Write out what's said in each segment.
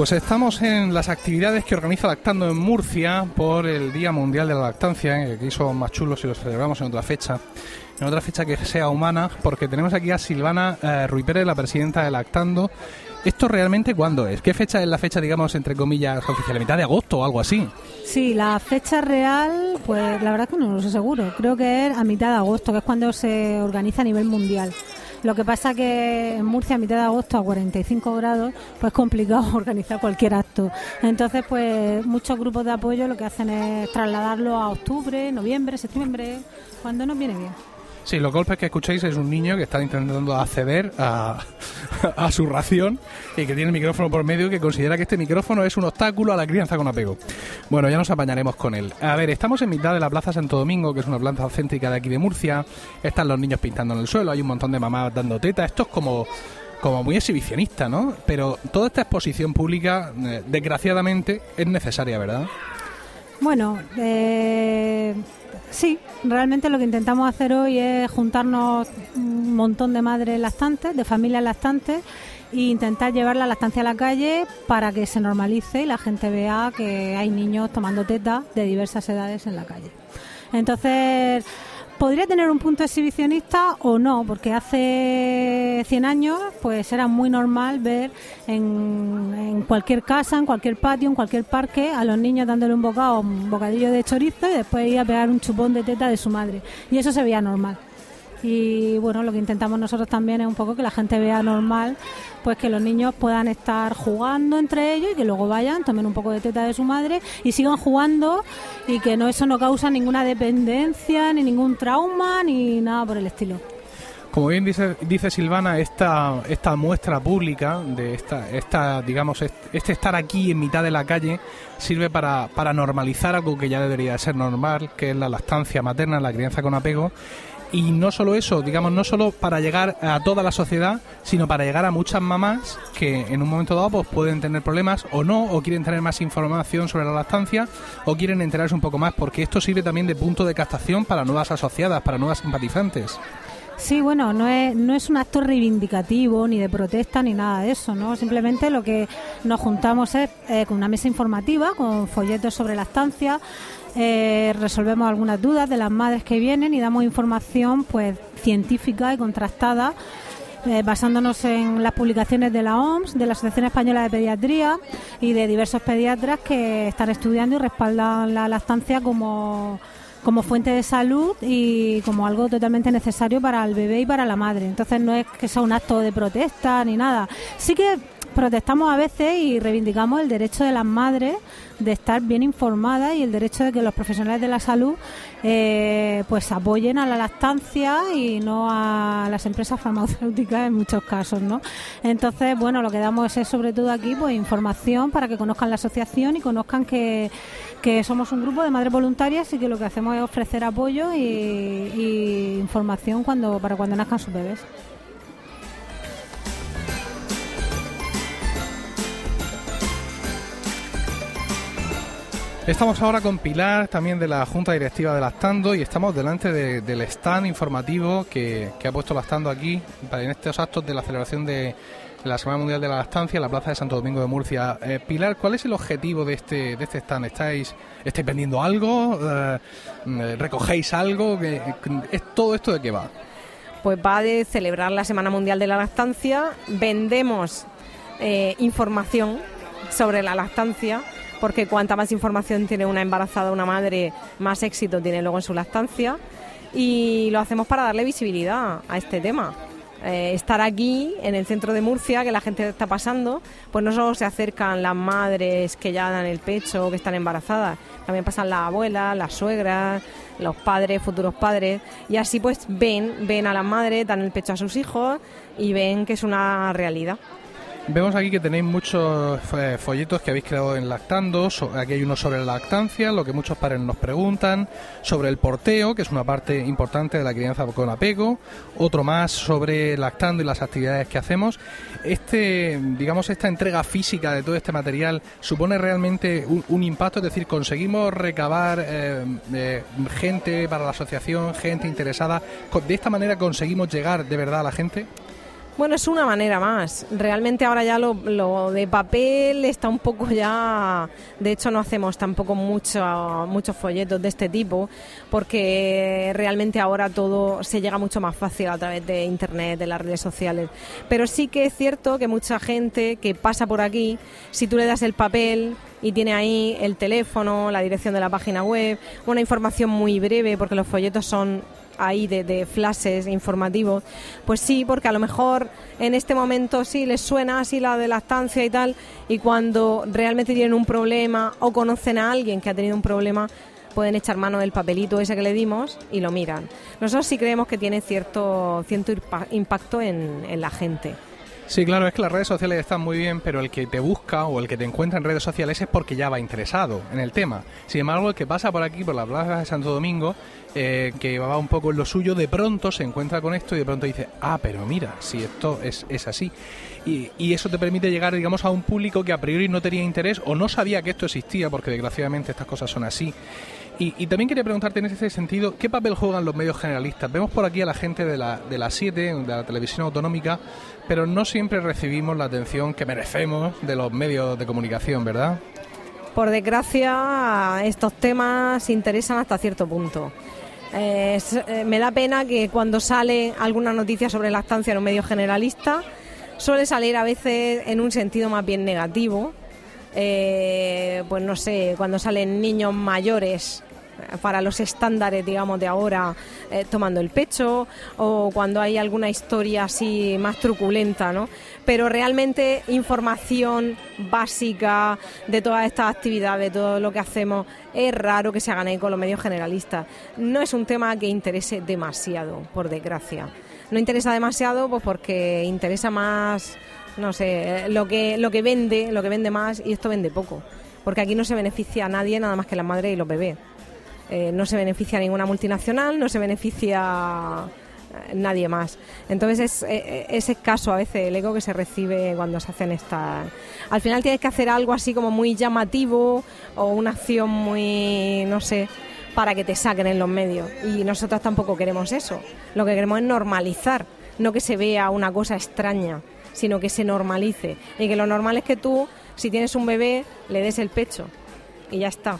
Pues estamos en las actividades que organiza Lactando en Murcia por el Día Mundial de la Lactancia, eh, que aquí son más chulos si los celebramos en otra fecha, en otra fecha que sea humana, porque tenemos aquí a Silvana eh, Pérez, la presidenta de Lactando. ¿Esto realmente cuándo es? ¿Qué fecha es la fecha, digamos, entre comillas, oficial? ¿La mitad de agosto o algo así? Sí, la fecha real, pues la verdad que no lo sé seguro. Creo que es a mitad de agosto, que es cuando se organiza a nivel mundial. Lo que pasa que en Murcia a mitad de agosto a 45 grados, pues es complicado organizar cualquier acto. Entonces, pues muchos grupos de apoyo lo que hacen es trasladarlo a octubre, noviembre, septiembre, cuando nos viene bien. Sí, los golpes que escucháis es un niño que está intentando acceder a, su ración y que tiene el micrófono por medio y que considera que este micrófono es un obstáculo a la crianza con apego. Bueno, ya nos apañaremos con él. A ver, estamos en mitad de la Plaza Santo Domingo, que es una plaza céntrica de aquí de Murcia. Están los niños pintando en el suelo, hay un montón de mamás dando teta. Esto es como como muy exhibicionista, ¿no? Pero toda esta exposición pública, eh, desgraciadamente, es necesaria, ¿verdad? Bueno, eh, sí, realmente lo que intentamos hacer hoy es juntarnos un montón de madres lactantes, de familias lactantes, e intentar llevar la lactancia a la calle para que se normalice y la gente vea que hay niños tomando teta de diversas edades en la calle. Entonces, podría tener un punto exhibicionista o no, porque hace 100 años pues era muy normal ver en, cualquier casa, en cualquier patio, en cualquier parque a los niños dándole un bocado, un bocadillo de chorizo y después ir a pegar un chupón de teta de su madre. Y eso se veía normal y bueno, lo que intentamos nosotros también es un poco que la gente vea normal, pues que los niños puedan estar jugando entre ellos y que luego vayan, tomen un poco de teta de su madre y sigan jugando y que no eso no causa ninguna dependencia, ni ningún trauma, ni nada por el estilo. Como bien dice, dice Silvana, esta, esta muestra pública de esta, esta, digamos, este estar aquí en mitad de la calle sirve para, para normalizar algo que ya debería ser normal, que es la lactancia materna, la crianza con apego, y no solo eso, digamos, no solo para llegar a toda la sociedad, sino para llegar a muchas mamás que en un momento dado pues, pueden tener problemas o no, o quieren tener más información sobre la lactancia, o quieren enterarse un poco más, porque esto sirve también de punto de captación para nuevas asociadas, para nuevas simpatizantes. Sí, bueno, no es, no es un acto reivindicativo, ni de protesta, ni nada de eso, ¿no? Simplemente lo que nos juntamos es eh, con una mesa informativa, con folletos sobre lactancia, eh, resolvemos algunas dudas de las madres que vienen y damos información pues científica y contrastada eh, basándonos en las publicaciones de la OMS, de la Asociación Española de Pediatría y de diversos pediatras que están estudiando y respaldan la lactancia como, como fuente de salud y como algo totalmente necesario para el bebé y para la madre. Entonces no es que sea un acto de protesta ni nada. Sí que protestamos a veces y reivindicamos el derecho de las madres de estar bien informadas y el derecho de que los profesionales de la salud eh, pues apoyen a la lactancia y no a las empresas farmacéuticas en muchos casos, ¿no? Entonces, bueno, lo que damos es sobre todo aquí pues información para que conozcan la asociación y conozcan que, que somos un grupo de madres voluntarias y que lo que hacemos es ofrecer apoyo y, y información cuando para cuando nazcan sus bebés. Estamos ahora con Pilar, también de la Junta Directiva de Lactando, y estamos delante del stand informativo que, ha puesto Lactando aquí para en estos actos de la celebración de la Semana Mundial de la Lactancia en la Plaza de Santo Domingo de Murcia. Eh, Pilar, ¿cuál es el objetivo de este, de este stand? ¿Estáis, estáis vendiendo algo? Eh, ¿Recogéis algo? ¿Es todo esto de qué va? Pues va de celebrar la Semana Mundial de la Lactancia, vendemos eh, información sobre la lactancia porque cuanta más información tiene una embarazada, una madre, más éxito tiene luego en su lactancia. Y lo hacemos para darle visibilidad a este tema. Eh, estar aquí en el centro de Murcia, que la gente está pasando, pues no solo se acercan las madres que ya dan el pecho que están embarazadas, también pasan las abuelas, las suegras, los padres, futuros padres, y así pues ven, ven a las madres, dan el pecho a sus hijos y ven que es una realidad. Vemos aquí que tenéis muchos eh, folletos que habéis creado en Lactando. aquí hay uno sobre la lactancia, lo que muchos padres nos preguntan, sobre el porteo, que es una parte importante de la crianza con apego, otro más sobre Lactando y las actividades que hacemos. Este, digamos, esta entrega física de todo este material supone realmente un, impacto, es decir, conseguimos recabar eh, eh, gente para la asociación, gente interesada. ¿De esta manera conseguimos llegar de verdad a la gente? Bueno, es una manera más. Realmente ahora ya lo, de papel está un poco ya... De hecho, no hacemos tampoco mucho, muchos folletos de este tipo porque realmente ahora todo se llega mucho más fácil a través de Internet, de las redes sociales. Pero sí que es cierto que mucha gente que pasa por aquí, si tú le das el papel y tiene ahí el teléfono, la dirección de la página web, una información muy breve porque los folletos son ahí de, de flashes informativos, pues sí, porque a lo mejor en este momento sí les suena así la de la estancia y tal, y cuando realmente tienen un problema o conocen a alguien que ha tenido un problema, pueden echar mano del papelito ese que le dimos y lo miran. Nosotros sí creemos que tiene cierto, cierto impacto en la gente. Sí, claro, es que las redes sociales están muy bien, pero el que te busca o el que te encuentra en redes sociales es porque ya va interesado en el tema. Sin embargo, el que pasa por aquí, por la plaza de Santo Domingo, eh, que va un poco en lo suyo, de pronto se encuentra con esto y de pronto dice, ah, pero mira, si esto es, es así. Y, y, eso te permite llegar, digamos, a un público que a priori no tenía interés o no sabía que esto existía, porque desgraciadamente estas cosas son así. Y, también quería preguntarte en ese sentido, ¿qué papel juegan los medios generalistas? Vemos por aquí a la gente de la, de la 7, de la televisión autonómica, pero no siempre recibimos la atención que merecemos de los medios de comunicación, ¿verdad? Por desgracia, estos temas interesan hasta cierto punto. Eh, me da pena que cuando sale alguna noticia sobre la estancia en un medio generalista, suele salir a veces en un sentido más bien negativo. Eh, pues no sé, cuando salen niños mayores para los estándares, digamos, de ahora eh, tomando el pecho o cuando hay alguna historia así más truculenta, ¿no? Pero realmente información básica de todas estas actividades, de todo lo que hacemos, es raro que se hagan ahí con los medios generalistas. No es un tema que interese demasiado, por desgracia. No interesa demasiado pues porque interesa más no sé, lo que, lo que vende, lo que vende más y esto vende poco. Porque aquí no se beneficia a nadie nada más que las madres y los bebés. Eh, no se beneficia ninguna multinacional, no se beneficia nadie más. Entonces es, eh, es, escaso a veces el ego que se recibe cuando se hacen estas... Al final tienes que hacer algo así como muy llamativo o una acción muy, no sé, para que te saquen en los medios. Y nosotros tampoco queremos eso. Lo que queremos es normalizar, no que se vea una cosa extraña, sino que se normalice. Y que lo normal es que tú, si tienes un bebé, le des el pecho. Y ya está.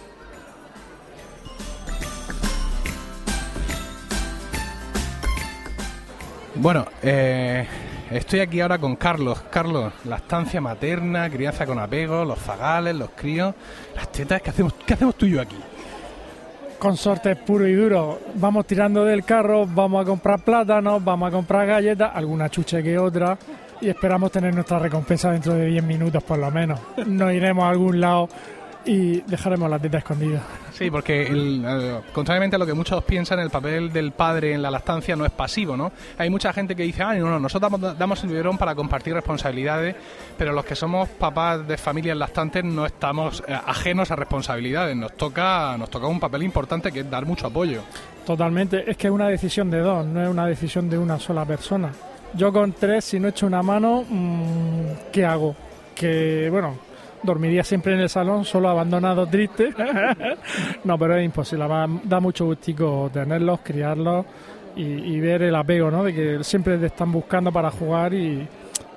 Bueno, eh, estoy aquí ahora con Carlos. Carlos, la estancia materna, crianza con apego, los zagales, los críos, las tetas, ¿qué hacemos, qué hacemos tú y yo aquí? Consortes puro y duro. Vamos tirando del carro, vamos a comprar plátanos, vamos a comprar galletas, alguna chuche que otra, y esperamos tener nuestra recompensa dentro de 10 minutos por lo menos. Nos iremos a algún lado y dejaremos la teta escondida. Sí, porque eh, contrariamente a lo que muchos piensan, el papel del padre en la lactancia no es pasivo, ¿no? Hay mucha gente que dice, ah, no, no, nosotros damos el biberón para compartir responsabilidades, pero los que somos papás de familias lactantes no estamos eh, ajenos a responsabilidades, nos toca, nos toca un papel importante que es dar mucho apoyo. Totalmente, es que es una decisión de dos, no es una decisión de una sola persona. Yo con tres, si no echo una mano, mm, ¿qué hago? Que, bueno, dormiría siempre en el salón, solo abandonado, triste. no, pero es imposible, da mucho gustico tenerlos, criarlos y, ver el apego, ¿no? De que siempre te están buscando para jugar y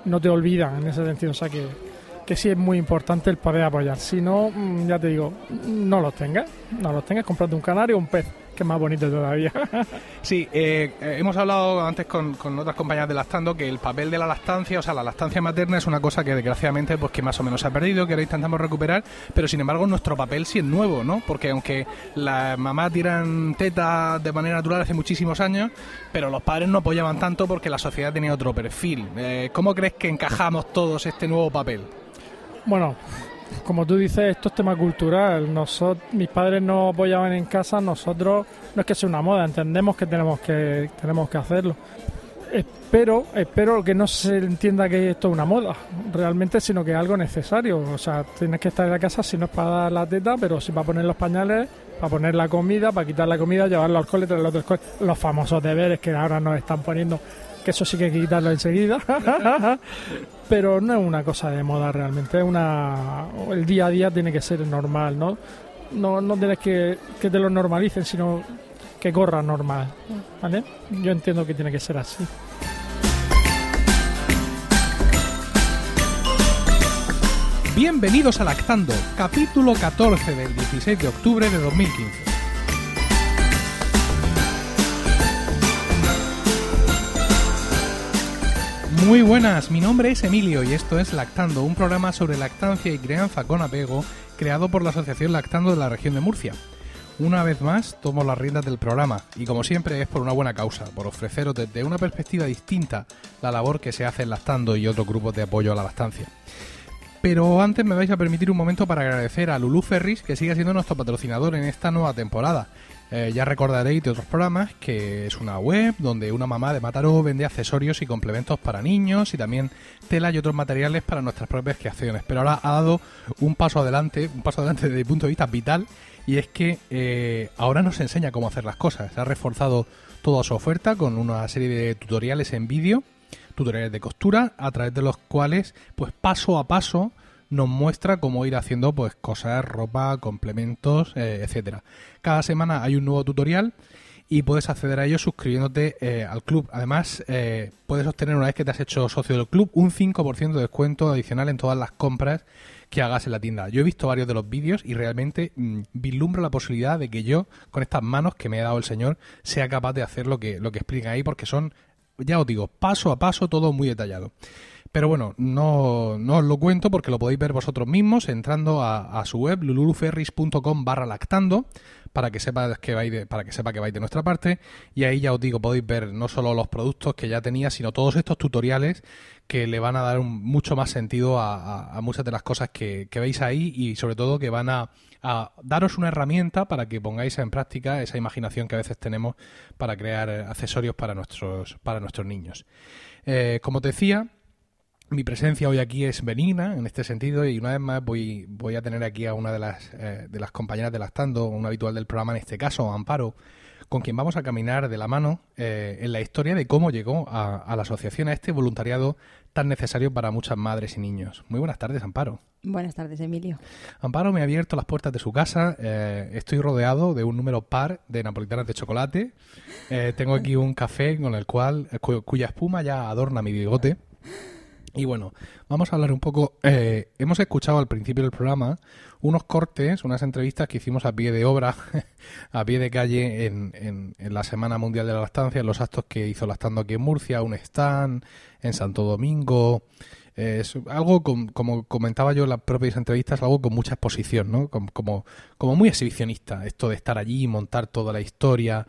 no te olvidan en ese sentido. O sea que, que sí es muy importante el poder apoyar. Si no, mm, ya te digo, no los tengas, no los tengas, comprate un canario o un pez que es más bonito todavía. Sí, eh, eh, hemos hablado antes con, con otras compañeras de lactando que el papel de la lactancia, o sea, la lactancia materna es una cosa que desgraciadamente pues que más o menos se ha perdido, que ahora intentamos recuperar, pero sin embargo nuestro papel sí es nuevo, ¿no? Porque aunque las mamás tiran tetas de manera natural hace muchísimos años, pero los padres no apoyaban tanto porque la sociedad tenía otro perfil. Eh, ¿Cómo crees que encajamos todos este nuevo papel? Bueno, como tú dices, esto es tema cultural. Nosotros, mis padres no apoyaban en casa, nosotros no es que sea una moda, entendemos que tenemos que tenemos que hacerlo. Espero, espero que no se entienda que esto es una moda, realmente, sino que es algo necesario. O sea, tienes que estar en la casa si no es para dar la teta, pero si para poner los pañales, para poner la comida, para quitar la comida, llevarlo al cole, traerlo al cole. Los famosos deberes que ahora nos están poniendo, que eso sí que hay que quitarlo enseguida. pero no es una cosa de moda realmente, es una el día a día tiene que ser normal, ¿no? No, no tienes que que te lo normalicen, sino que corra normal, ¿vale? Yo entiendo que tiene que ser así. Bienvenidos a Lactando, capítulo 14 del 16 de octubre de 2015. Muy buenas, mi nombre es Emilio y esto es Lactando, un programa sobre lactancia y crianza con apego creado por la Asociación Lactando de la región de Murcia. Una vez más tomo las riendas del programa y como siempre es por una buena causa, por ofreceros desde una perspectiva distinta la labor que se hace en Lactando y otros grupos de apoyo a la lactancia. Pero antes me vais a permitir un momento para agradecer a Lulu Ferris, que sigue siendo nuestro patrocinador en esta nueva temporada. Eh, ya recordaréis de otros programas que es una web donde una mamá de Mataró vende accesorios y complementos para niños y también tela y otros materiales para nuestras propias creaciones. Pero ahora ha dado un paso adelante, un paso adelante desde el punto de vista vital y es que eh, ahora nos enseña cómo hacer las cosas. Ha reforzado toda su oferta con una serie de tutoriales en vídeo, tutoriales de costura, a través de los cuales, pues paso a paso, nos muestra cómo ir haciendo pues cosas, ropa, complementos, eh, etcétera. Cada semana hay un nuevo tutorial y puedes acceder a ello suscribiéndote eh, al club. Además, eh, puedes obtener una vez que te has hecho socio del club un 5% de descuento adicional en todas las compras que hagas en la tienda. Yo he visto varios de los vídeos y realmente mm, vislumbro la posibilidad de que yo, con estas manos que me ha dado el Señor, sea capaz de hacer lo que, lo que explica ahí, porque son, ya os digo, paso a paso, todo muy detallado. Pero bueno, no, no os lo cuento porque lo podéis ver vosotros mismos entrando a, su web luluferris.com barra lactando para que sepa que vais de, para que sepa que vais de nuestra parte y ahí ya os digo podéis ver no solo los productos que ya tenía sino todos estos tutoriales que le van a dar un, mucho más sentido a, muchas de las cosas que, veis ahí y sobre todo que van a, daros una herramienta para que pongáis en práctica esa imaginación que a veces tenemos para crear accesorios para nuestros para nuestros niños. Eh, como te decía mi presencia hoy aquí es benigna en este sentido y una vez más voy, voy a tener aquí a una de las, eh, de las compañeras de Lactando, un habitual del programa en este caso, Amparo, con quien vamos a caminar de la mano eh, en la historia de cómo llegó a, a la asociación, a este voluntariado tan necesario para muchas madres y niños. Muy buenas tardes, Amparo. Buenas tardes, Emilio. Amparo me ha abierto las puertas de su casa. eh, estoy rodeado de un número par de napolitanas de chocolate. Eh, tengo aquí un café con el cual, cu- cuya espuma ya adorna mi bigote. Y bueno, vamos a hablar un poco. eh, hemos escuchado al principio del programa unos cortes, unas entrevistas que hicimos a pie de obra, a pie de calle en, en- en la Semana Mundial de la Lactancia, en los actos que hizo Lactando aquí en Murcia, un stand en Santo Domingo. Eh, es algo con- como comentaba yo en las propias entrevistas, algo con mucha exposición, ¿no? Como, como, como muy exhibicionista, esto de estar allí, montar toda la historia.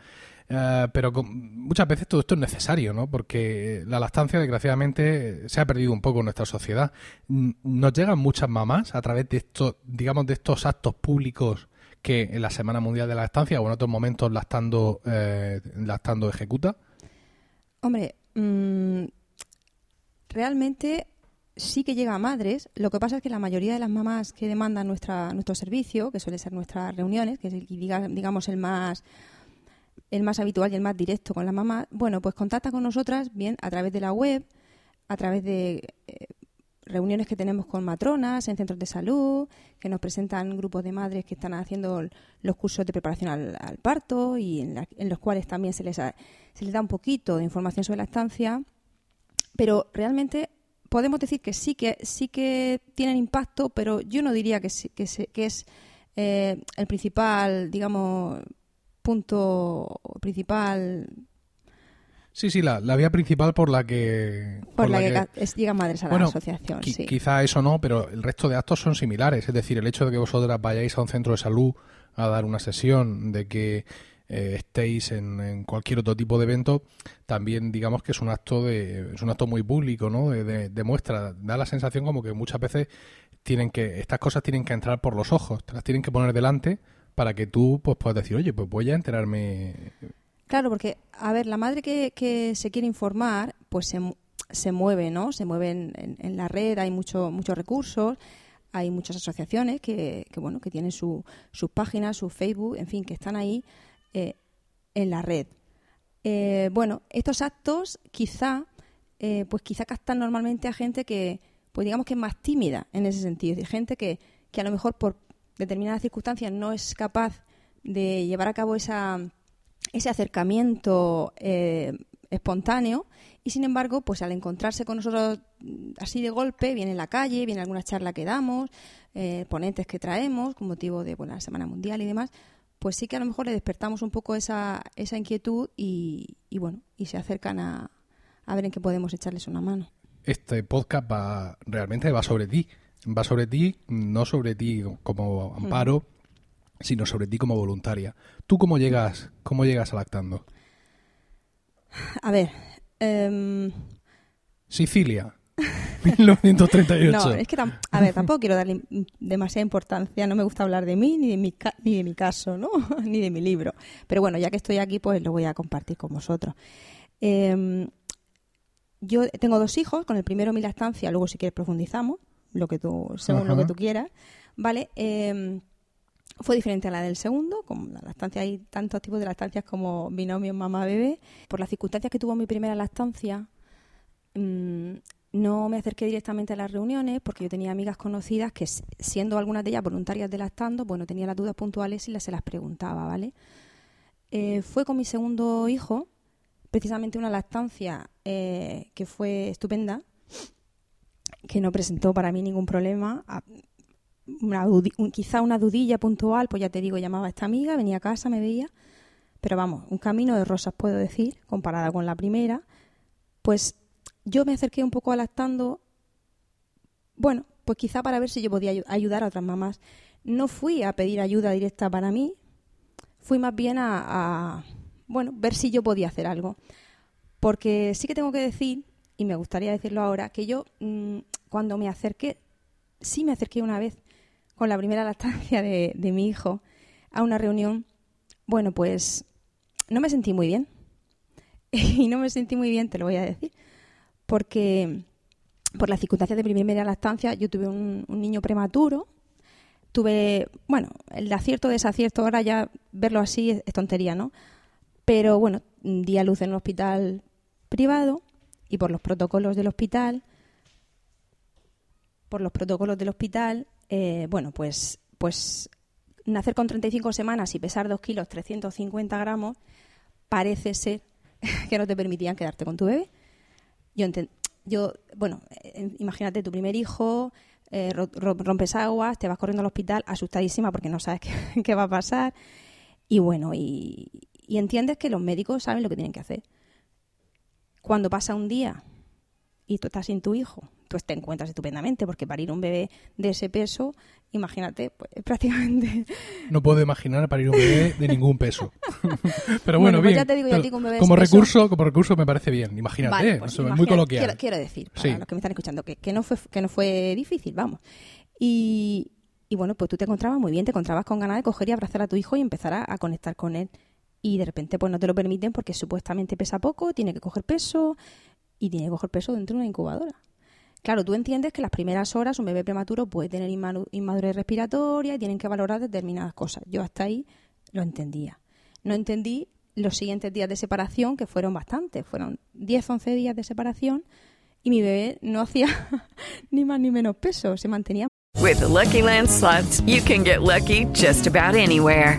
Eh, pero muchas veces todo esto es necesario, ¿no? Porque la lactancia, desgraciadamente, se ha perdido un poco en nuestra sociedad. Nos llegan muchas mamás a través de estos, digamos, de estos actos públicos que en la Semana Mundial de la Lactancia o en otros momentos lactando, eh, lactando ejecuta. Hombre, mm, realmente sí que llega a madres. Lo que pasa es que la mayoría de las mamás que demandan nuestro servicio, que suele ser nuestras reuniones, que es el, diga- digamos el más el más habitual y el más directo con la mamá, bueno, pues contacta con nosotras bien a través de la web, a través de eh, reuniones que tenemos con matronas en centros de salud, que nos presentan grupos de madres que están haciendo los cursos de preparación al, al parto y en, la- en los cuales también se les, ha- se les da un poquito de información sobre la estancia, pero realmente podemos decir que sí que sí que tienen impacto, pero yo no diría que, que, que es eh, el principal, digamos, punto principal Sí, sí, la, la vía principal por la que... por, la, que, es- llegan madres a la asociación. qui- sí. Quizá eso no, pero el resto de actos son similares. Es decir, el hecho de que vosotras vayáis a un centro de salud a dar una sesión, de que eh, estéis en, en cualquier otro tipo de evento, también digamos que es un acto de es un acto muy público, ¿no? De, de- de muestra. Da la sensación como que muchas veces tienen que estas cosas tienen que entrar por los ojos, te las tienen que poner delante para que tú pues puedas decir, oye, pues voy a enterarme. Claro, porque, a ver, la madre que, que se quiere informar, pues se, se mueve, ¿no? Se mueve en, en- en la red, hay mucho, muchos recursos, hay muchas asociaciones que, que, bueno, que tienen su, sus páginas, su Facebook, en fin, que están ahí eh, en la red. Eh, bueno, estos actos quizá, eh, pues quizá captan normalmente a gente que, pues digamos que es más tímida en ese sentido, es decir, gente que, que a lo mejor por determinadas circunstancias no es capaz de llevar a cabo esa, ese acercamiento eh, espontáneo y sin embargo, pues al encontrarse con nosotros así de golpe, viene en la calle, viene alguna charla que damos, eh, ponentes que traemos con motivo de bueno, la Semana Mundial y demás, pues sí que a lo mejor le despertamos un poco esa, esa inquietud y, y bueno, y se acercan a, a ver en qué podemos echarles una mano. Este podcast va realmente va sobre ti, va sobre ti, no sobre ti como amparo, sino sobre ti como voluntaria. ¿Tú cómo llegas, cómo llegas a lactando? A ver, em, Sicilia, 1938. No, es que a ver, tampoco quiero darle demasiada importancia, no me gusta hablar de mí ni de mi, ca- ni de mi caso, ¿no? ni de mi libro. Pero bueno, ya que estoy aquí, pues lo voy a compartir con vosotros. Eh, yo tengo dos hijos, con el primero mi lactancia, luego si quieres profundizamos, lo que tú, según lo que tú quieras, ¿vale? Eh, fue diferente a la del segundo, como la lactancia hay tantos tipos de lactancias como binomio mamá-bebé. Por las circunstancias que tuvo mi primera lactancia, mm, no me acerqué directamente a las reuniones porque yo tenía amigas conocidas que, siendo algunas de ellas voluntarias de lactando, bueno, tenía las dudas puntuales y las, se las preguntaba, ¿vale? Eh, fue con mi segundo hijo, precisamente una lactancia eh, que fue estupenda, que no presentó para mí ningún problema. Una quizá una dudilla puntual, pues ya te digo, llamaba a esta amiga, venía a casa, me veía, pero vamos, un camino de rosas puedo decir, comparada con la primera, pues yo me acerqué un poco a lactando, bueno, pues quizá para ver si yo podía ayu- ayudar a otras mamás. No fui a pedir ayuda directa para mí, fui más bien a, a, bueno, ver si yo podía hacer algo. Porque sí que tengo que decir, y me gustaría decirlo ahora, que yo mm, cuando me acerqué, sí me acerqué una vez con la primera lactancia de, de mi hijo a una reunión, bueno, pues no me sentí muy bien. y no me sentí muy bien, te lo voy a decir, porque por las circunstancias de mi primera lactancia yo tuve un, niño prematuro, tuve, bueno, el acierto desacierto, ahora ya verlo así es, es tontería, ¿no? Pero bueno, di a luz en un hospital privado y por los protocolos del hospital, por los protocolos del hospital, eh, bueno, pues, pues nacer con 35 semanas y pesar 2 kilos 350 gramos, parece ser que no te permitían quedarte con tu bebé. Yo, yo bueno, eh, imagínate tu primer hijo, eh, ro- ro- rompes aguas, te vas corriendo al hospital asustadísima porque no sabes qué, va a pasar. Y bueno, y entiendes que los médicos saben lo que tienen que hacer. Cuando pasa un día y tú estás sin tu hijo, tú te encuentras estupendamente porque parir un bebé de ese peso, imagínate, pues prácticamente No puedo imaginar parir un bebé de ningún peso. Pero bueno, Bueno, pues bien. ya te digo yo a Pero ti que un bebé como peso- recurso, como recurso me parece bien. Imagínate, Vale, pues muy coloquial. Quiero, quiero decir, para Sí. los que me están escuchando, que, que no fue, que no fue difícil, vamos. Y, y bueno, pues tú te encontrabas muy bien, te encontrabas con ganas de coger y abrazar a tu hijo y empezar a, a conectar con él. Y de repente pues no te lo permiten porque supuestamente pesa poco, tiene que coger peso y tiene que coger peso dentro de una incubadora. Claro, tú entiendes que las primeras horas un bebé prematuro puede tener inmadurez respiratoria y tienen que valorar determinadas cosas. Yo hasta ahí lo entendía. No entendí los siguientes días de separación, que fueron bastantes, fueron 10, 11 días de separación y mi bebé no hacía ni más ni menos peso, se mantenía With the Lucky Land slots, you can get lucky just about anywhere.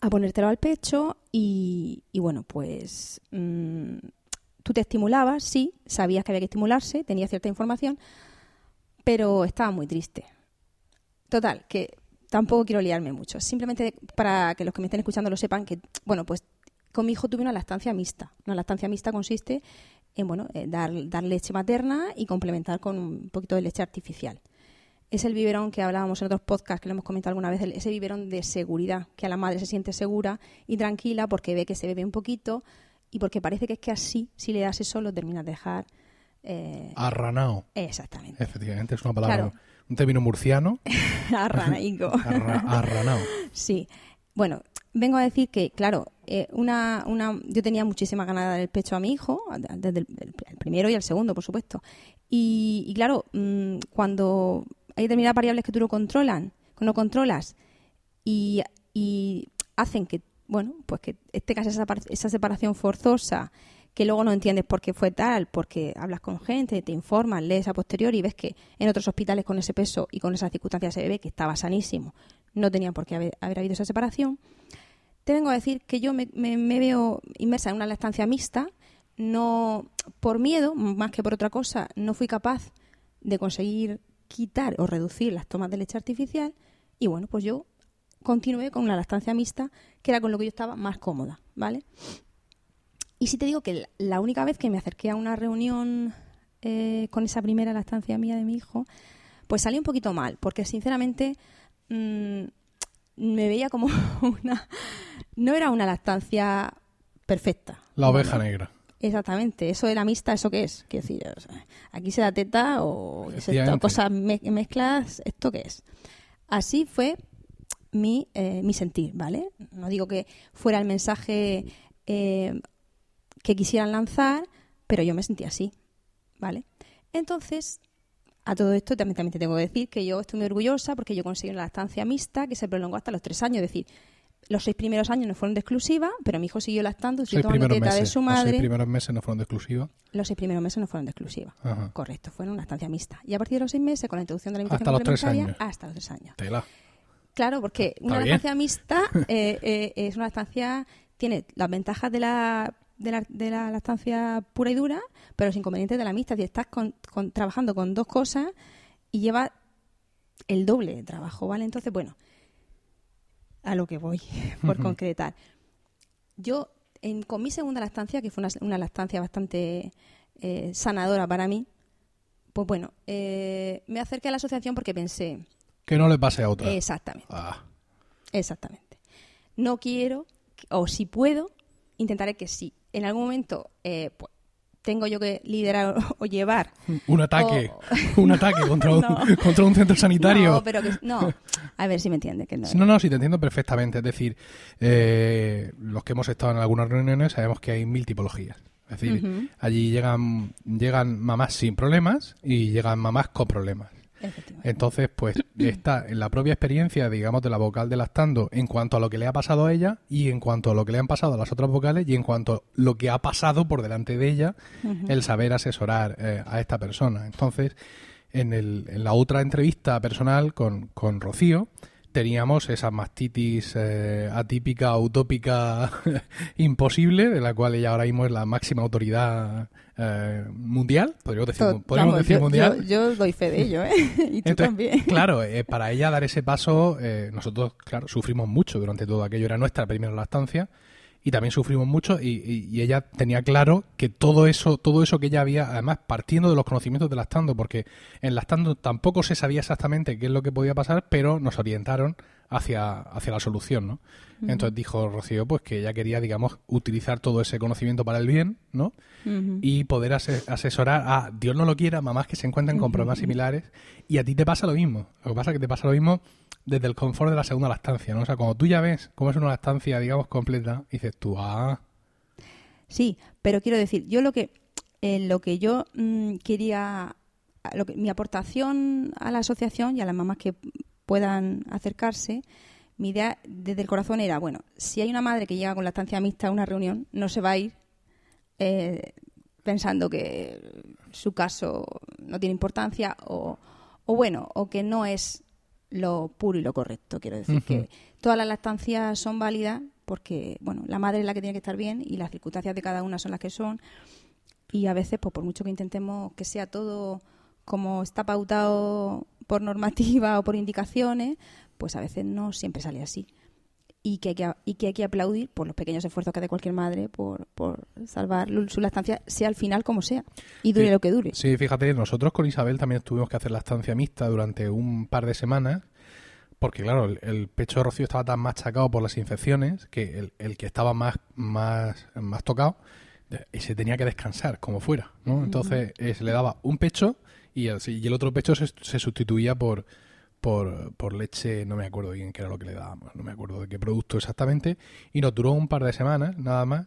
a ponértelo al pecho y, y bueno, pues mm, tú te estimulabas, sí, sabías que había que estimularse, tenía cierta información, pero estaba muy triste. Total, que tampoco quiero liarme mucho. Simplemente para que los que me estén escuchando lo sepan que, bueno, pues con mi hijo tuve una lactancia mixta. Una lactancia mixta consiste en, bueno, eh, dar, dar leche materna y complementar con un poquito de leche artificial. Es el biberón que hablábamos en otros podcasts, que lo hemos comentado alguna vez, ese biberón de seguridad, que a la madre se siente segura y tranquila porque ve que se bebe un poquito y porque parece que es que así, si le das eso, lo terminas de dejar. eh, Arranao. Exactamente. Efectivamente, es una palabra, Claro. un término murciano. Arranaico. Arra- arranao. Sí. Bueno, vengo a decir que, claro, eh, una, una, yo tenía muchísimas ganas de dar el pecho a mi hijo, desde el, el- primero y el segundo, por supuesto. Y, y claro, mm, cuando hay determinadas variables que tú no controlan, que no controlas, y, hacen que, bueno, pues que tengas esa, par- esa separación forzosa, que luego no entiendes por qué fue tal, porque hablas con gente, te informas, lees a posteriori y ves que en otros hospitales con ese peso y con esas circunstancias se ve que estaba sanísimo, no tenía por qué haber, haber habido esa separación. Te vengo a decir que yo me, me- me veo inmersa en una lactancia mixta, no por miedo, más que por otra cosa, no fui capaz de conseguir quitar o reducir las tomas de leche artificial y bueno, pues yo continué con una lactancia mixta, que era con lo que yo estaba más cómoda, ¿vale? Y si te digo que la- la única vez que me acerqué a una reunión eh, con esa primera lactancia mía de mi hijo, pues salí un poquito mal, porque sinceramente mm, me veía como una... No era una lactancia perfecta. La oveja negra. Exactamente, eso era mixta, ¿eso qué es? Quiero decir, o sea, aquí se da teta o es esto, cosas me- mezclas, ¿esto qué es? Así fue mi, eh, mi sentir, ¿vale? No digo que fuera el mensaje eh, que quisieran lanzar, pero yo me sentí así, ¿vale? Entonces, a todo esto también, también te tengo que decir que yo estoy muy orgullosa porque yo conseguí una lactancia mixta que se prolongó hasta los tres años, es decir, los seis primeros años no fueron de exclusiva, pero mi hijo siguió lactando, siguió tomando teta de meses. su Los seis madre. primeros meses no fueron de exclusiva. Los seis primeros meses no fueron de exclusiva. Ajá. Correcto, fueron una estancia mixta. Y a partir de los seis meses, con la introducción de la alimentación Hasta los tres complementaria, años. hasta los tres años. Tela. Claro, porque una bien. lactancia mixta eh, eh, es una lactancia, tiene las ventajas de la, de la, de la lactancia pura y dura, pero los inconvenientes de la mixta. Si estás con- con- trabajando con dos cosas y lleva el doble de trabajo, ¿vale? Entonces, bueno, a lo que voy, por concretar. Yo, en- con mi segunda lactancia, que fue una, una lactancia bastante eh, sanadora para mí, pues bueno, eh, me acerqué a la asociación porque pensé, Que no le pase a otra. Exactamente. Ah. Exactamente. No quiero, o si puedo, intentaré que sí. En algún momento eh, pues, tengo yo que liderar o, llevar. Un ataque. o- Un ataque contra un, No. contra un centro sanitario. No, pero que no. A ver si me entiende. Que no. No, no, sí, te entiendo perfectamente. Es decir, eh, los que hemos estado en algunas reuniones sabemos que hay mil tipologías. Es decir, allí llegan, llegan mamás sin problemas y llegan mamás con problemas. Entonces, pues está en la propia experiencia, digamos, de la vocal de lactando en cuanto a lo que le ha pasado a ella y en cuanto a lo que le han pasado a las otras vocales y en cuanto a lo que ha pasado por delante de ella, el saber asesorar eh, a esta persona. Entonces, en, el, en la otra entrevista personal con, con Rocío, teníamos esa mastitis eh, atípica, utópica, imposible, de la cual ella ahora mismo es la máxima autoridad eh, mundial, podríamos decir, To- podríamos vamos, decir yo, mundial. yo- yo doy fe de ello, ¿eh? Y tú Entonces, también. Claro, eh, para ella dar ese paso, eh, nosotros, claro, sufrimos mucho durante todo aquello. Era nuestra primera lactancia y también sufrimos mucho y, y- y ella tenía claro que todo eso, todo eso que ella había, además partiendo de los conocimientos de lactando, porque en lactando tampoco se sabía exactamente qué es lo que podía pasar, pero nos orientaron hacia, hacia la solución, ¿no? Entonces dijo Rocío, pues que ella quería, digamos, utilizar todo ese conocimiento para el bien, ¿no? Y poder ase- asesorar a, Dios no lo quiera, mamás que se encuentren con problemas similares y a ti te pasa lo mismo. Lo que pasa es que te pasa lo mismo desde el confort de la segunda lactancia, ¿no? O sea, cuando tú ya ves cómo es una lactancia, digamos, completa, dices tú, ah, Sí, pero quiero decir, yo lo que eh, lo que yo mm, quería, lo que, mi aportación a la asociación y a las mamás que puedan acercarse, mi idea desde el corazón era, bueno, si hay una madre que llega con lactancia mixta a una reunión, no se va a ir eh, pensando que su caso no tiene importancia o, o bueno, o que no es lo puro y lo correcto. Quiero decir que todas las lactancias son válidas porque, bueno, la madre es la que tiene que estar bien y las circunstancias de cada una son las que son. Y a veces, pues por mucho que intentemos que sea todo como está pautado por normativa o por indicaciones, pues a veces no siempre sale así. Y que hay que, y que, hay que aplaudir por los pequeños esfuerzos que hace cualquier madre por, por salvar su lactancia, sea al final como sea, y dure Sí. lo que dure. Sí, fíjate, nosotros con Isabel también tuvimos que hacer la estancia mixta durante un par de semanas, porque claro, el, el pecho de Rocío estaba tan machacado por las infecciones que el, el que estaba más, más, más tocado y se tenía que descansar como fuera, ¿no? Entonces eh, se le daba un pecho y el, y el otro pecho se, se sustituía por, por, por leche, no me acuerdo bien qué era lo que le dábamos, no me acuerdo de qué producto exactamente, y nos duró un par de semanas, nada más,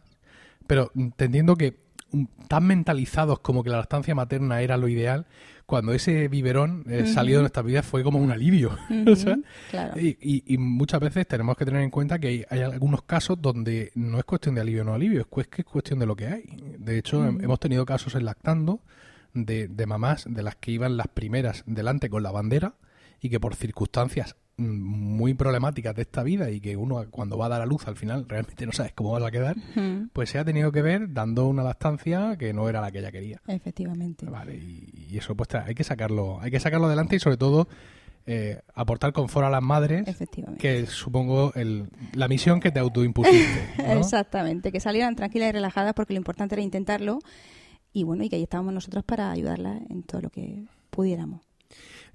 pero te entiendo que mm, tan mentalizados como que la lactancia materna era lo ideal, cuando ese biberón eh, salió de nuestras vidas fue como un alivio. claro. y, y- y muchas veces tenemos que tener en cuenta que hay, hay algunos casos donde no es cuestión de alivio o no alivio, es, que cuestión de lo que hay. De hecho, hem- hemos tenido casos en lactando de, de mamás de las que iban las primeras delante con la bandera y que por circunstancias mm, muy problemáticas de esta vida y que uno cuando va a dar a luz al final realmente no sabes cómo vas a quedar, pues se ha tenido que ver dando una lactancia que no era la que ella quería. Efectivamente. Vale, y, y eso pues hay que sacarlo, hay que sacarlo adelante y sobre todo eh, aportar confort a las madres, Efectivamente. que supongo el, la misión que te autoimpusiste. ¿no? Exactamente, que salieran tranquilas y relajadas porque lo importante era intentarlo y bueno, y que ahí estábamos nosotros para ayudarlas en todo lo que pudiéramos.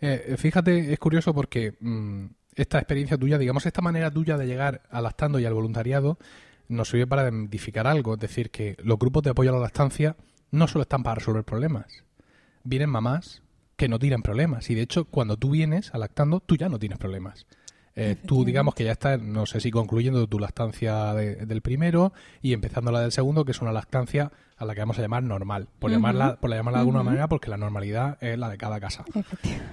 Eh, fíjate, es curioso porque mm, esta experiencia tuya, digamos, esta manera tuya de llegar al lactando y al voluntariado nos sirve para identificar algo, es decir, que los grupos de apoyo a la lactancia no solo están para resolver problemas. Vienen mamás que no tienen problemas y de hecho cuando tú vienes a lactando tú ya no tienes problemas. Eh, tú digamos que ya estás, no sé si concluyendo tu lactancia de- del primero y empezando la del segundo, que es una lactancia a la que vamos a llamar normal, por llamarla, por llamarla de alguna manera, porque la normalidad es la de cada casa.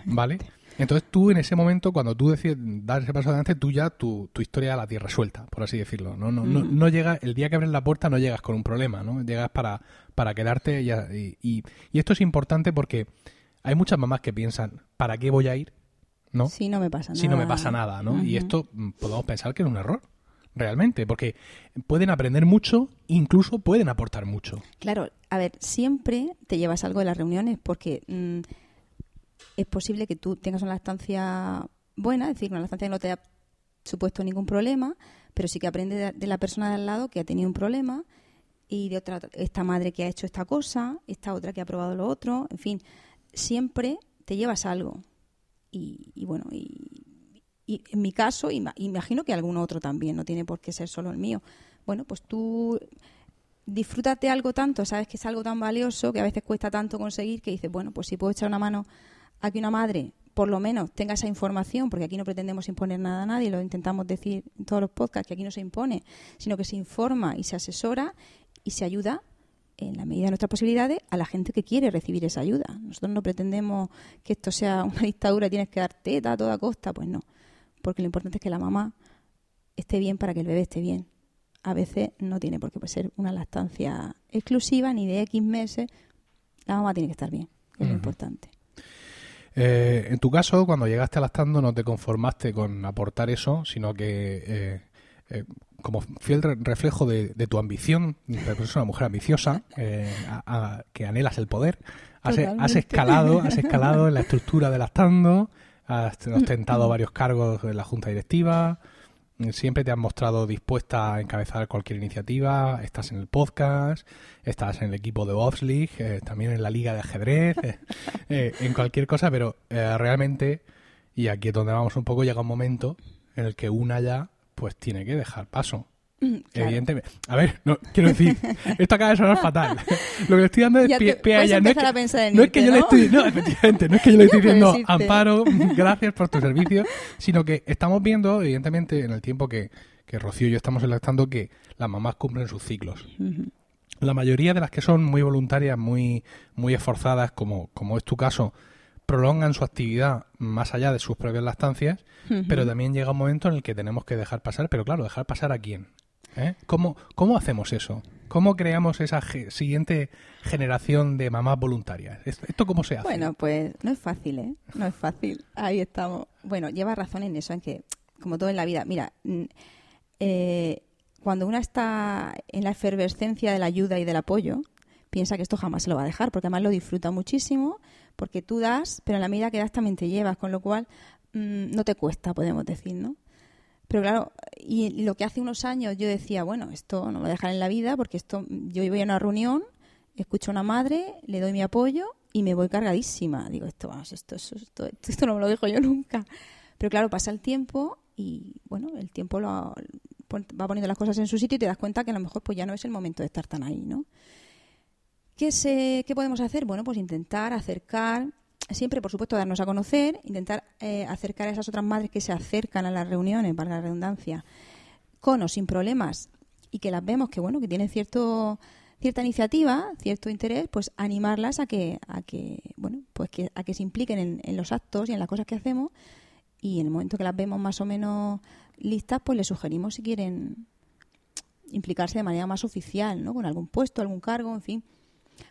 ¿Vale? Entonces tú en ese momento, cuando tú decides dar ese paso adelante, tú ya tu, tu historia la tienes resuelta, por así decirlo. No, no, no, no llega, el día que abres la puerta no llegas con un problema, ¿no? Llegas para, para quedarte y, y- y esto es importante porque hay muchas mamás que piensan, ¿para qué voy a ir? ¿No? Si no me pasa nada. si no me pasa nada, ¿no? Y esto mm, podemos pensar que es un error, realmente, porque pueden aprender mucho, incluso pueden aportar mucho. Claro, a ver, siempre te llevas algo de las reuniones porque mm, es posible que tú tengas una lactancia buena, es decir, una lactancia que no te ha supuesto ningún problema, pero sí que aprendes de, de la persona de al lado que ha tenido un problema y de otra, esta madre que ha hecho esta cosa, esta otra que ha probado lo otro, en fin, siempre te llevas algo. Y, y bueno, y, y en mi caso, ima- imagino que algún otro también, no tiene por qué ser solo el mío. Bueno, pues tú disfrútate algo tanto, sabes que es algo tan valioso que a veces cuesta tanto conseguir que dices, bueno, pues si puedo echar una mano a que una madre por lo menos tenga esa información, porque aquí no pretendemos imponer nada a nadie, lo intentamos decir en todos los podcasts, que aquí no se impone, sino que se informa y se asesora y se ayuda en la medida de nuestras posibilidades a la gente que quiere recibir esa ayuda. Nosotros no pretendemos que esto sea una dictadura y tienes que dar teta a toda costa, pues no, porque lo importante es que la mamá esté bien para que el bebé esté bien. A veces no tiene por qué ser una lactancia exclusiva ni de X meses. La mamá tiene que estar bien, que es lo importante. Eh, en tu caso, cuando llegaste a lactando, no te conformaste con aportar eso, sino que, eh, eh, como fiel re- reflejo de, de tu ambición, eres una mujer ambiciosa, eh, a- a- que anhelas el poder, has, has Totalmente. escalado, has escalado en la estructura de lactando, has ostentado varios cargos en la junta directiva, siempre te has mostrado dispuesta a encabezar cualquier iniciativa, estás en el podcast, estás en el equipo de Ops League, eh, también en la liga de ajedrez, eh, eh, en cualquier cosa, pero realmente, y aquí es donde vamos un poco, llega un momento en el que una ya pues tiene que dejar paso. Mm, claro. Evidentemente. A ver, no, quiero decir, esto acaba de sonar fatal. Lo que le estoy dando es pie, pie a ella. No es, que, no es yo le estoy. No, efectivamente, no es que yo le estoy diciendo. Amparo, gracias por tu servicio, sino que estamos viendo, evidentemente, en el tiempo que, que Rocío y yo estamos electando, que las mamás cumplen sus ciclos. La mayoría de las que son muy voluntarias, muy, muy esforzadas, como, como es tu caso, prolongan su actividad más allá de sus propias lactancias, pero también llega un momento en el que tenemos que dejar pasar, pero claro, dejar pasar a quién. ¿Eh? ¿Cómo, ¿Cómo hacemos eso? ¿Cómo creamos esa ge- siguiente generación de mamás voluntarias? ¿Esto, esto cómo se hace? Bueno, pues no es fácil, ¿eh? No es fácil. Ahí estamos. Bueno, lleva razón en eso, en que, como todo en la vida, mira, eh, cuando una está en la efervescencia de la ayuda y del apoyo, piensa que esto jamás se lo va a dejar, porque además lo disfruta muchísimo, porque tú das, pero en la medida que das también te llevas, con lo cual mm, no te cuesta, podemos decir, ¿no? Pero claro, y lo que hace unos años yo decía, bueno, esto no me voy a dejar en la vida, porque esto yo voy a una reunión, escucho a una madre, le doy mi apoyo y me voy cargadísima. Digo, esto, vamos, esto, esto, esto, esto no me lo dejo yo nunca. Pero claro, pasa el tiempo y bueno, el tiempo lo, va poniendo las cosas en su sitio y te das cuenta que a lo mejor pues ya no es el momento de estar tan ahí, ¿no? ¿Qué, se, ¿Qué podemos hacer? Bueno, pues intentar acercar, siempre por supuesto darnos a conocer, intentar eh, acercar a esas otras madres que se acercan a las reuniones, para la redundancia, con o sin problemas y que las vemos que bueno que tienen cierto cierta iniciativa cierto interés pues animarlas a que a que bueno pues que a que se impliquen en, en los actos y en las cosas que hacemos y en el momento que las vemos más o menos listas pues les sugerimos si quieren implicarse de manera más oficial no con algún puesto algún cargo en fin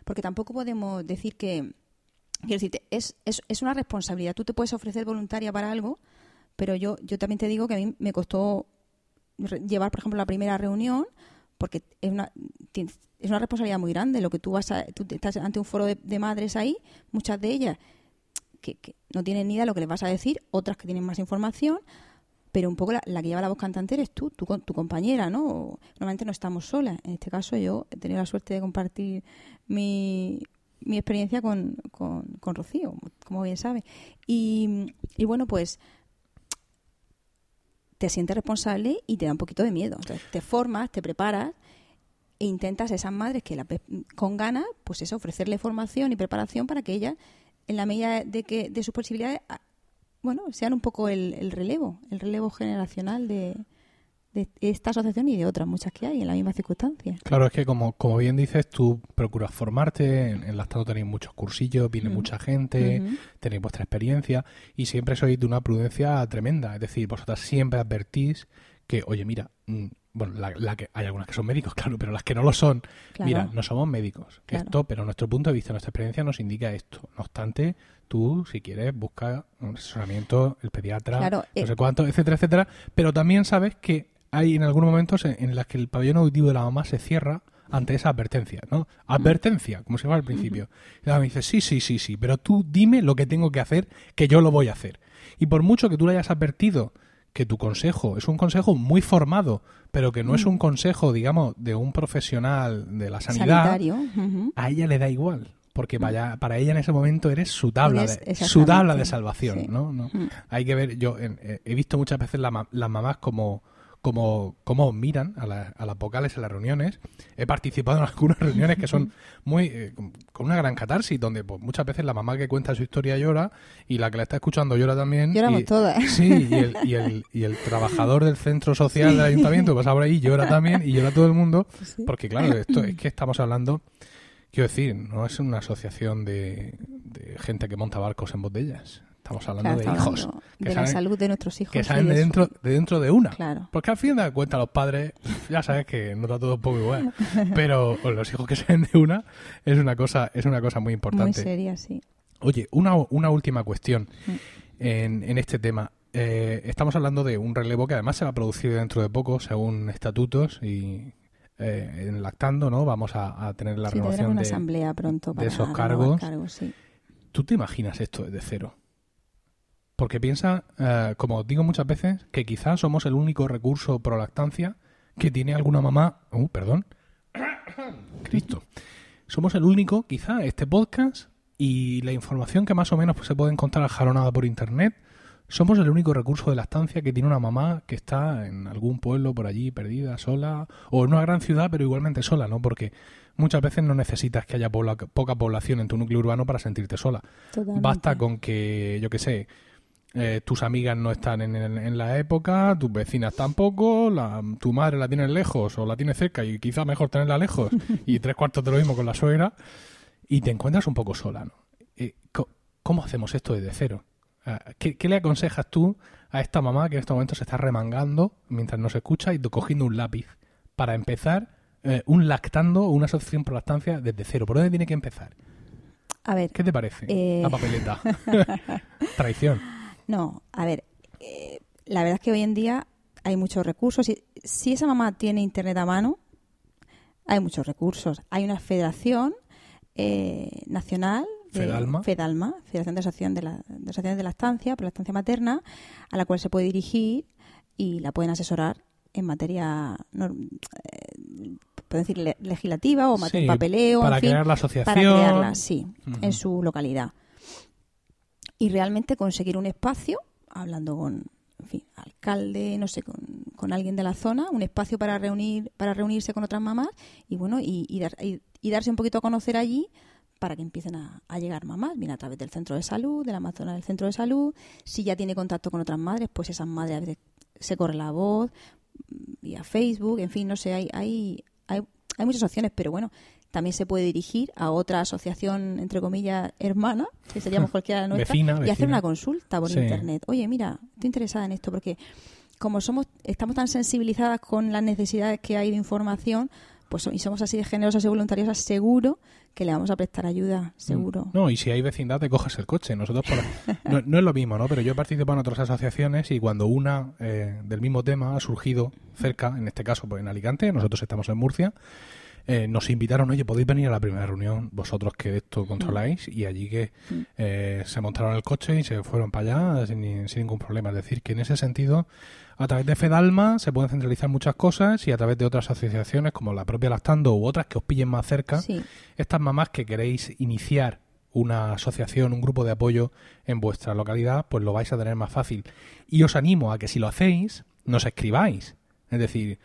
porque tampoco podemos decir que quiero decirte es, es, es una responsabilidad tú te puedes ofrecer voluntaria para algo pero yo yo también te digo que a mí me costó llevar, por ejemplo, la primera reunión, porque es una, es una responsabilidad muy grande. Lo que tú vas a, tú estás ante un foro de, madres ahí, muchas de ellas que, que no tienen ni idea de lo que les vas a decir, otras que tienen más información, pero un poco la, que lleva la voz cantante eres tú, tu, tu compañera, ¿no? Normalmente no estamos solas. En este caso yo he tenido la suerte de compartir mi, mi experiencia con, con, con Rocío, como bien sabe. Y, y bueno, pues te sientes responsable y te da un poquito de miedo. Entonces, te formas, te preparas e intentas a esas madres que la con ganas, pues eso, ofrecerle formación y preparación para que ellas, en la medida de que de sus posibilidades, bueno, sean un poco el relevo, el relevo generacional de, de esta asociación y de otras muchas que hay en la misma circunstancia. Claro, es que como, como bien dices, tú procuras formarte, en, en Lactado tenéis muchos cursillos, viene Ujú. mucha gente, tenéis vuestra experiencia y siempre sois de una prudencia tremenda. Es decir, vosotras siempre advertís que, oye, mira, mm, bueno, la, la que, hay algunas que son médicos, claro, pero las que no lo son, Claro. mira, no somos médicos. Claro. Esto, pero nuestro punto de vista, nuestra experiencia nos indica esto. No obstante, tú, si quieres, busca un asesoramiento, el pediatra, Claro, no eh, sé cuánto, etcétera, etcétera. Pero también sabes que hay en algunos momentos en, en las que el pabellón auditivo de la mamá se cierra ante esa advertencia, ¿no? Advertencia, como se llama al principio. Y la mamá dice, sí, sí, sí, sí, pero tú dime lo que tengo que hacer, que yo lo voy a hacer. Y por mucho que tú le hayas advertido que tu consejo es un consejo muy formado, pero que no es un consejo, digamos, de un profesional de la sanidad, ujú. a ella le da igual. Porque para, para ella en ese momento eres su tabla, de, su tabla de salvación, Sí. ¿no? ¿no? Mm. Hay que ver, yo en- eh, he visto muchas veces la las mamás como, como, como miran a, la- a las vocales en las reuniones. He participado en algunas reuniones que son muy eh, con- una gran catarsis, donde pues, muchas veces la mamá que cuenta su historia llora y la que la está escuchando llora también. Lloramos y, todas. Sí, y el, y, el, y el trabajador del centro social del ayuntamiento pasa por ahí, llora también y llora todo el mundo, porque claro, esto es que estamos hablando, quiero decir, no es una asociación de, de gente que monta barcos en botellas. Estamos hablando Claro, de hijos hablando que de la salud de nuestros hijos. que salen de dentro, de dentro de una. Claro. Porque al fin de cuentas los padres, ya sabes que no está todo un poco igual, pero los hijos que salen de una es una cosa, es una cosa muy Muy importante. seria, sí. Oye, una, una última cuestión Mm. en, en este tema. Eh, estamos hablando de un relevo que además se va a producir dentro de poco, según estatutos y eh, en lactando, ¿no? Vamos a, a tener la sí, renovación una de, asamblea pronto de para esos renovar cargos. sí. ¿Tú te imaginas esto desde cero? Porque piensa, eh, como digo muchas veces, que quizás somos el único recurso pro lactancia que tiene alguna mamá. Uh, perdón. Cristo. Somos el único, quizá, este podcast y la información que más o menos pues, se puede encontrar jalonada por internet. Somos el único recurso de lactancia que tiene una mamá que está en algún pueblo por allí perdida, sola, o en una gran ciudad, pero igualmente sola, ¿no? Porque muchas veces no necesitas que haya poca población en tu núcleo urbano para sentirte sola. Totalmente. Basta con que, yo qué sé, eh, tus amigas no están en, en- en la época, tus vecinas tampoco, la, tu madre la tienes lejos o la tienes cerca y quizá mejor tenerla lejos y tres cuartos de lo mismo con la suegra y te encuentras un poco sola, ¿no? Eh, ¿cómo hacemos esto desde cero? Ah, ¿Qué, qué le aconsejas tú a esta mamá que en este momento se está remangando mientras nos escucha y cogiendo un lápiz para empezar eh, un lactando o una asociación por lactancia desde cero? ¿Por dónde tiene que empezar? A ver. ¿Qué te parece? Eh, La papeleta. Traición. No, a ver, eh, la verdad es que hoy en día hay muchos recursos. Si, si esa mamá tiene internet a mano, hay muchos recursos. Hay una federación eh, nacional. de- Fedalma. Fedalma, Federación de, Asociación de, la, de Asociaciones de la Estancia, por la estancia materna, a la cual se puede dirigir y la pueden asesorar en materia, norm- eh, puedo decir, le- legislativa o materia Sí, papeleo. para en fin, crear la asociación. Para crearla, sí, en su localidad. Y realmente conseguir un espacio, hablando con, alcalde, no sé, con, con alguien de la zona, un espacio para reunir, para reunirse con otras mamás y bueno, y, dar- y- darse un poquito a conocer allí para que empiecen a, llegar mamás, bien a través del centro de salud, de la Amazona del centro de salud, si ya tiene contacto con otras madres, pues esas madres a veces se corre la voz, vía Facebook, en fin, no sé, hay, hay, hay, hay muchas opciones, pero bueno, también se puede dirigir a otra asociación, entre comillas, hermana, que seríamos cualquiera de nuestras, Vecina, y hacer una consulta por Sí. internet. Oye, mira, estoy interesada en esto, porque como somos, estamos tan sensibilizadas con las necesidades que hay de información, pues y somos así de generosas y voluntariosas, seguro que le vamos a prestar ayuda, seguro. No, y si hay vecindad, te coges el coche. Nosotros, por- no, no es lo mismo, ¿no? Pero yo he participado en otras asociaciones y cuando una eh, del mismo tema ha surgido cerca, en este caso pues en Alicante, nosotros estamos en Murcia, eh, nos invitaron, oye, podéis venir a la primera reunión, vosotros que esto controláis, y allí que eh, se montaron el coche y se fueron para allá sin, sin ningún problema. Es decir, que en ese sentido, a través de Fedalma se pueden centralizar muchas cosas y a través de otras asociaciones como la propia Lactando u otras que os pillen más cerca, Sí. estas mamás que queréis iniciar una asociación, un grupo de apoyo en vuestra localidad, pues lo vais a tener más fácil. Y os animo a que si lo hacéis, nos escribáis. Es decir,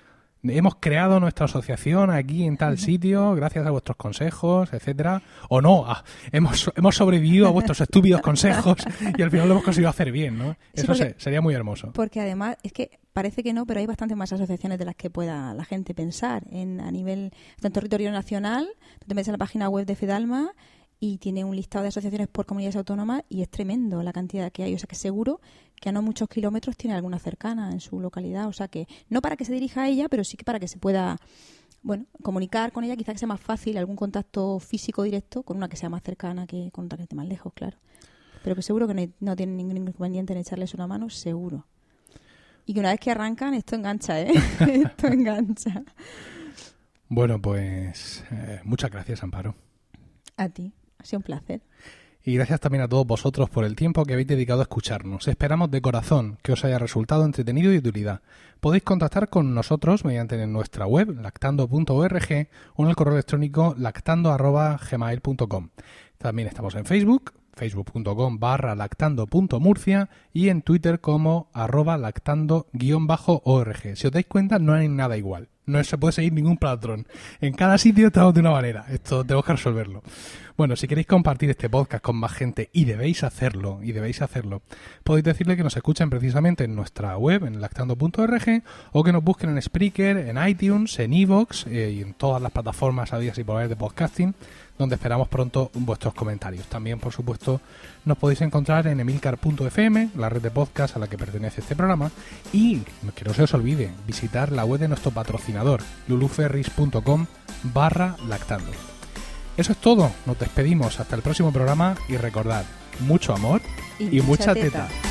hemos creado nuestra asociación aquí en tal sitio gracias a vuestros consejos, etcétera. O no, ah, hemos, hemos sobrevivido a vuestros estúpidos consejos y al final lo hemos conseguido hacer bien, ¿no? Sí, Eso porque- se- sería muy hermoso. Porque además, es que parece que no, pero hay bastantes más asociaciones de las que pueda la gente pensar. En, a nivel, en territorio nacional, tú te metes en la página web de Fedalma y tiene un listado de asociaciones por comunidades autónomas y es tremendo la cantidad que hay. O sea que seguro que a no muchos kilómetros tiene alguna cercana en su localidad. O sea que no para que se dirija a ella, pero sí que para que se pueda bueno, comunicar con ella, quizás que sea más fácil algún contacto físico directo con una que sea más cercana que con otra que esté más lejos, claro. Pero que seguro que no, no tienen ningún inconveniente en echarles una mano, seguro. Y que una vez que arrancan, esto engancha, ¿eh? esto engancha. Bueno, pues eh, muchas gracias, Amparo. A ti, ha sido un placer. Y gracias también a todos vosotros por el tiempo que habéis dedicado a escucharnos. Esperamos de corazón que os haya resultado entretenido y de utilidad. Podéis contactar con nosotros mediante nuestra web lactando.org o en el correo electrónico lactando.gmail.com. También estamos en Facebook, facebook.com barra lactando.murcia y en Twitter como arroba lactando-org. Si os dais cuenta, no hay nada igual. No se puede seguir ningún patrón. En cada sitio estamos de una manera. Esto tenemos que resolverlo. Bueno, si queréis compartir este podcast con más gente, y debéis hacerlo, y debéis hacerlo, podéis decirle que nos escuchen precisamente en nuestra web, en lactando.org, o que nos busquen en Spreaker, en iTunes, en Evox eh, y en todas las plataformas habidas y por haber de podcasting, donde esperamos pronto vuestros comentarios. También, por supuesto, nos podéis encontrar en emilcar.fm, la red de podcast a la que pertenece este programa, y que no se os olvide visitar la web de nuestro patrocinador, luluferris.com barra lactando. Eso es todo, nos despedimos hasta el próximo programa y recordad, mucho amor y, Y mucha mucha teta. teta.